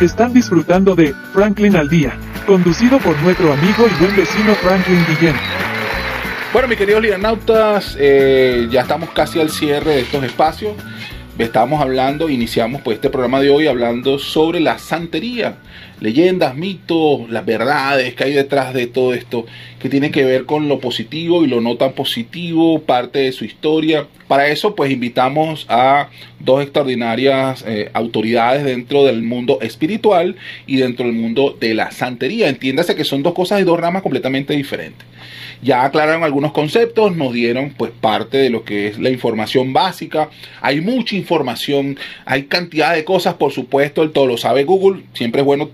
Están disfrutando de Franklin al Día, conducido por nuestro amigo y buen vecino Franklin Guillén. Bueno, mis queridos liranautas, eh, ya estamos casi al cierre de estos espacios. Estábamos hablando, iniciamos pues este programa de hoy hablando sobre la santería, leyendas, mitos, las verdades que hay detrás de todo esto, que tiene que ver con lo positivo y lo no tan positivo, parte de su historia. Para eso pues invitamos a dos extraordinarias eh, autoridades dentro del mundo espiritual y dentro del mundo de la santería. Entiéndase que son dos cosas y dos ramas completamente diferentes. Ya aclararon algunos conceptos, nos dieron pues parte de lo que es la información básica. Hay mucha información, hay cantidad de cosas, por supuesto, el todo lo sabe Google. Siempre es bueno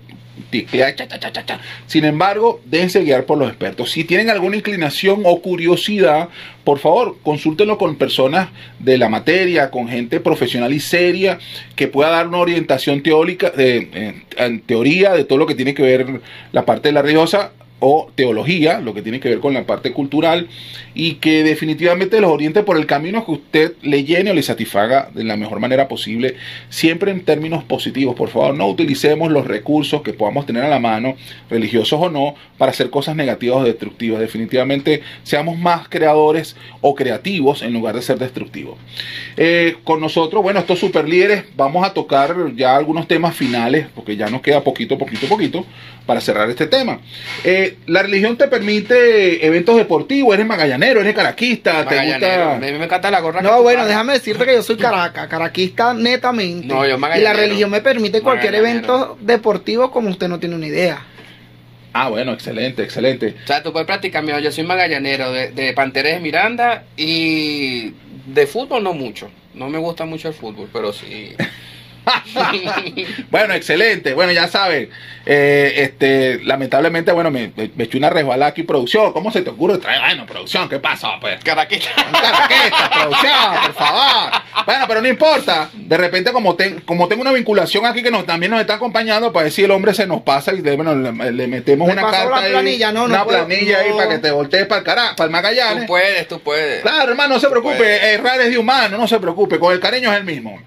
sin embargo, déjense guiar por los expertos. Si tienen alguna inclinación o curiosidad, por favor, consúltenlo con personas de la materia, con gente profesional y seria que pueda dar una orientación teórica, de, en teoría de todo lo que tiene que ver la parte de la religiosa o teología, lo que tiene que ver con la parte cultural, y que definitivamente los oriente por el camino que usted le llene o le satisfaga de la mejor manera posible, siempre en términos positivos. Por favor, no utilicemos los recursos que podamos tener a la mano, religiosos o no, para hacer cosas negativas o destructivas. Definitivamente seamos más creadores o creativos en lugar de ser destructivos. Eh, con nosotros, bueno, estos super líderes, vamos a tocar ya algunos temas finales, porque ya nos queda poquito, poquito, poquito, para cerrar este tema. Eh, la religión te permite eventos deportivos, eres magallanero, eres caraquista, te gusta... A mí me encanta la gorra. No, bueno, déjame decirte que yo soy caraca, caraquista netamente. No, yo y magallanero. la religión me permite cualquier Magallanero. evento deportivo como usted no tiene una idea. Ah, bueno, excelente, excelente. O sea, tú puedes practicar, mira, yo soy magallanero de, de Panteras de Miranda y de fútbol no mucho. No me gusta mucho el fútbol, pero sí. Bueno, excelente. Bueno, ya saben, eh, este, lamentablemente, bueno, me, me, me eché una resbalada aquí, producción. ¿Cómo se te ocurre traer? Bueno, producción, ¿qué pasa, pues? Caraquita. Un caraqueta, producción, por favor. Bueno, pero no importa. De repente, como, ten- como tengo una vinculación aquí que nos, también nos está acompañando, para ver si el hombre se nos pasa y de- bueno, le, le metemos Me una carta ahí, planilla, no, no una puedo, planilla ahí para que te voltees para el cara, para el Tú Magallanes. puedes, tú puedes. Claro, hermano, no se preocupe. Errar es de humano, no se preocupe. Con el cariño es el mismo.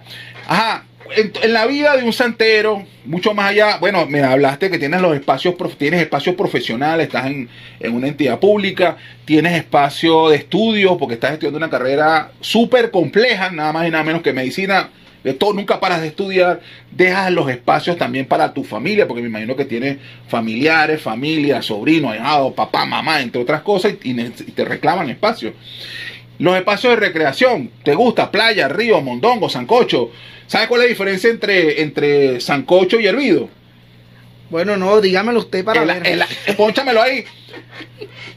Ajá. En, la vida de un santero, mucho más allá, bueno, me hablaste que tienes los espacios, tienes espacios profesionales, estás en, en una entidad pública, tienes espacio de estudio, porque estás estudiando una carrera súper compleja, nada más y nada menos que medicina. De todo, nunca paras de estudiar, dejas los espacios también para tu familia, porque me imagino que tienes familiares, familia, sobrinos, ahijados, papá, mamá, entre otras cosas, y, y te reclaman espacio. Los espacios de recreación, ¿te gusta? Playa, río, mondongo, sancocho. ¿Sabes cuál es la diferencia entre, entre sancocho y hervido? Bueno, no, dígamelo usted para El- ver. el- pónchamelo ahí.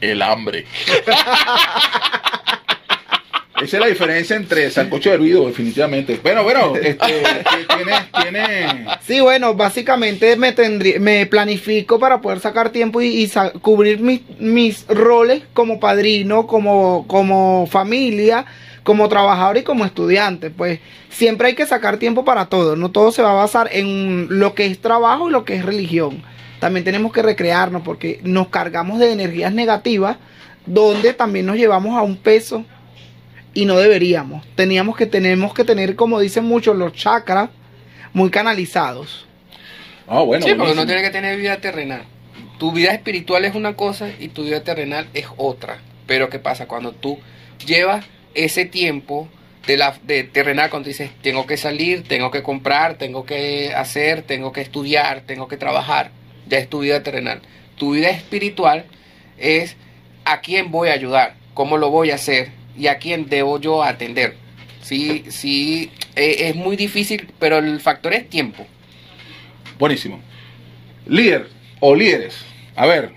El hambre. Esa es la diferencia entre sancocho hervido, definitivamente. Bueno, bueno, este, tiene, tiene, Sí, bueno, básicamente me tendrí- me planifico para poder sacar tiempo y, cubrir mis, mis roles como padrino, como, como familia, como trabajador y como estudiante. Pues siempre hay que sacar tiempo para todo. No todo se va a basar en lo que es trabajo y lo que es religión. También tenemos que recrearnos porque nos cargamos de energías negativas donde también nos llevamos a un peso y no deberíamos. Teníamos que tenemos que tener, como dicen muchos, los chakras muy canalizados. Ah, bueno, sí, porque uno tiene que tener vida terrenal. Tu vida espiritual es una cosa y tu vida terrenal es otra. Pero ¿qué pasa? Cuando tú llevas ese tiempo de la de terrenal, cuando dices, tengo que salir, tengo que comprar, tengo que hacer, tengo que estudiar, tengo que trabajar, ya es tu vida terrenal. Tu vida espiritual es a quién voy a ayudar, cómo lo voy a hacer y a quién debo yo atender. Sí, sí, eh, es muy difícil, pero el factor es tiempo. Buenísimo. Líder o líderes. A ver,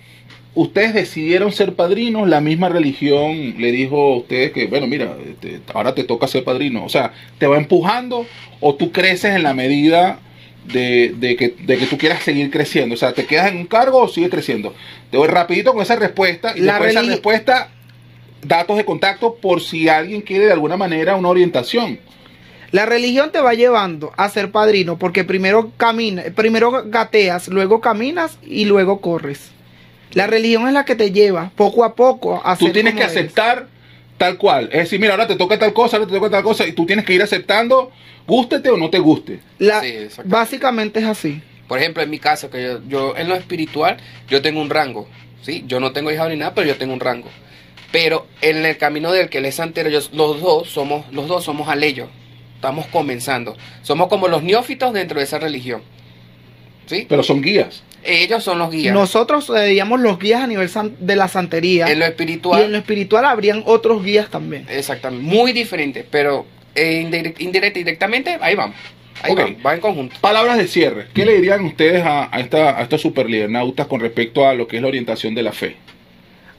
ustedes decidieron ser padrinos, la misma religión le dijo a ustedes que, bueno, mira, este, ahora te toca ser padrino. O sea, ¿te va empujando o tú creces en la medida de, de que, de que tú quieras seguir creciendo? O sea, ¿te quedas en un cargo o sigues creciendo? Te voy rapidito con esa respuesta y La después de esa respuesta, datos de contacto por si alguien quiere de alguna manera una orientación. La religión te va llevando a ser padrino porque primero camina, primero gateas, luego caminas y luego corres. La religión es la que te lleva poco a poco a tú ser tienes como que eres. aceptar tal cual. Es decir, mira, ahora te toca tal cosa, ahora te toca tal cosa, y tú tienes que ir aceptando, gústete o no te guste. La- Sí, básicamente es así. Por ejemplo, en mi caso, que yo, yo en lo espiritual, yo tengo un rango. ¿sí? Yo no tengo hijado ni nada, pero yo tengo un rango. Pero en el camino del que él es santero, yo- los dos somos, los dos somos aleyos. Estamos comenzando. Somos como los neófitos dentro de esa religión. ¿Sí? Pero son guías. Ellos son los guías. Nosotros seríamos los guías a nivel san- de la santería. en lo y espiritual. en lo espiritual habrían otros guías también. Exactamente. Muy diferente. Pero eh, indirect- indirecta y directamente, ahí vamos. Ahí Ok. vamos. Va en conjunto. Palabras de cierre. ¿Qué le dirían ustedes a, a, esta, a estos superlidernautas con respecto a lo que es la orientación de la fe?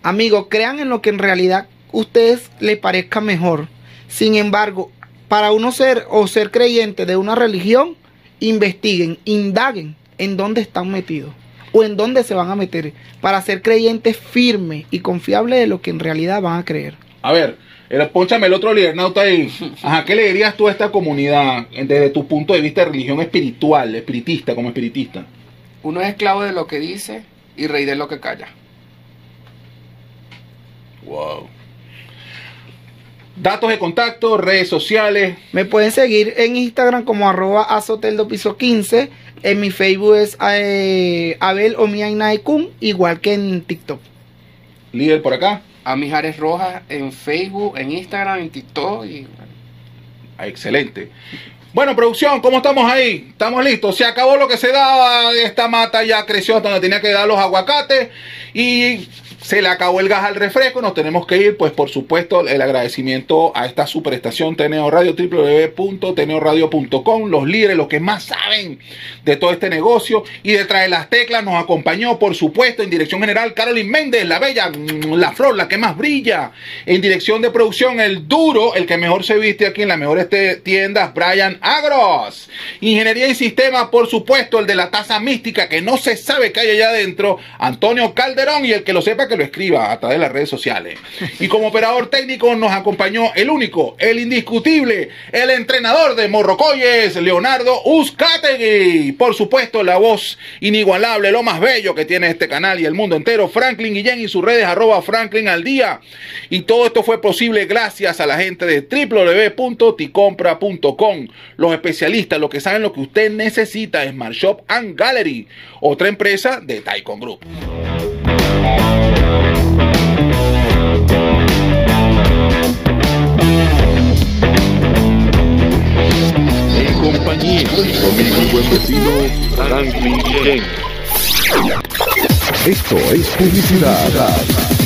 Amigos, crean en lo que en realidad ustedes les parezca mejor. Sin embargo, para uno ser o ser creyente de una religión, investiguen, indaguen en dónde están metidos o en dónde se van a meter para ser creyentes firmes y confiables de lo que en realidad van a creer. A ver, el, ponchame el otro lidernauta ahí. Ajá, ¿qué le dirías tú a esta comunidad desde tu punto de vista de religión espiritual, espiritista, como espiritista? Uno es esclavo de lo que dice y rey de lo que calla. Wow. Datos de contacto, redes sociales. Me pueden seguir en Instagram como arroba azoteldo piso 15. En mi Facebook es eh, Abel Omiainaikun, igual que en TikTok. Líder por acá. A Mijares Rojas en Facebook, en Instagram, en TikTok y Ah, Excelente. Bueno, producción, ¿cómo estamos ahí? ¿Estamos listos? Se acabó lo que se daba. Esta mata ya creció donde tenía que dar los aguacates. Y se le acabó el gas al refresco. Nos tenemos que ir. Pues por supuesto, el agradecimiento a esta superestación Teneo Radio, www.teneoradio.com. Los líderes, los que más saben de todo este negocio. Y detrás de las teclas nos acompañó, por supuesto, en dirección general, Carolyn Méndez, la bella, la flor, la que más brilla. En dirección de producción, el duro, el que mejor se viste aquí en las mejores te- tiendas, Brian Agros. Ingeniería y sistemas, por supuesto, el de la taza mística, que no se sabe qué hay allá adentro, Antonio Calderón, y el que lo sepa que lo escriba a través de las redes sociales. Y como operador técnico nos acompañó el único, el indiscutible, el entrenador de Morrocoyes, Leonardo Uzcategui. Por supuesto, la voz inigualable, lo más bello que tiene este canal y el mundo entero, Franklin Guillén y sus redes arroba Franklin al día. Y todo esto fue posible gracias a la gente de www.ticompra.com. Los especialistas, los que saben lo que usted necesita, Smart Shop and Gallery, otra empresa de Taikon Group. En compañía de mi buen vecino Franklin Guillén. Esto es publicidad.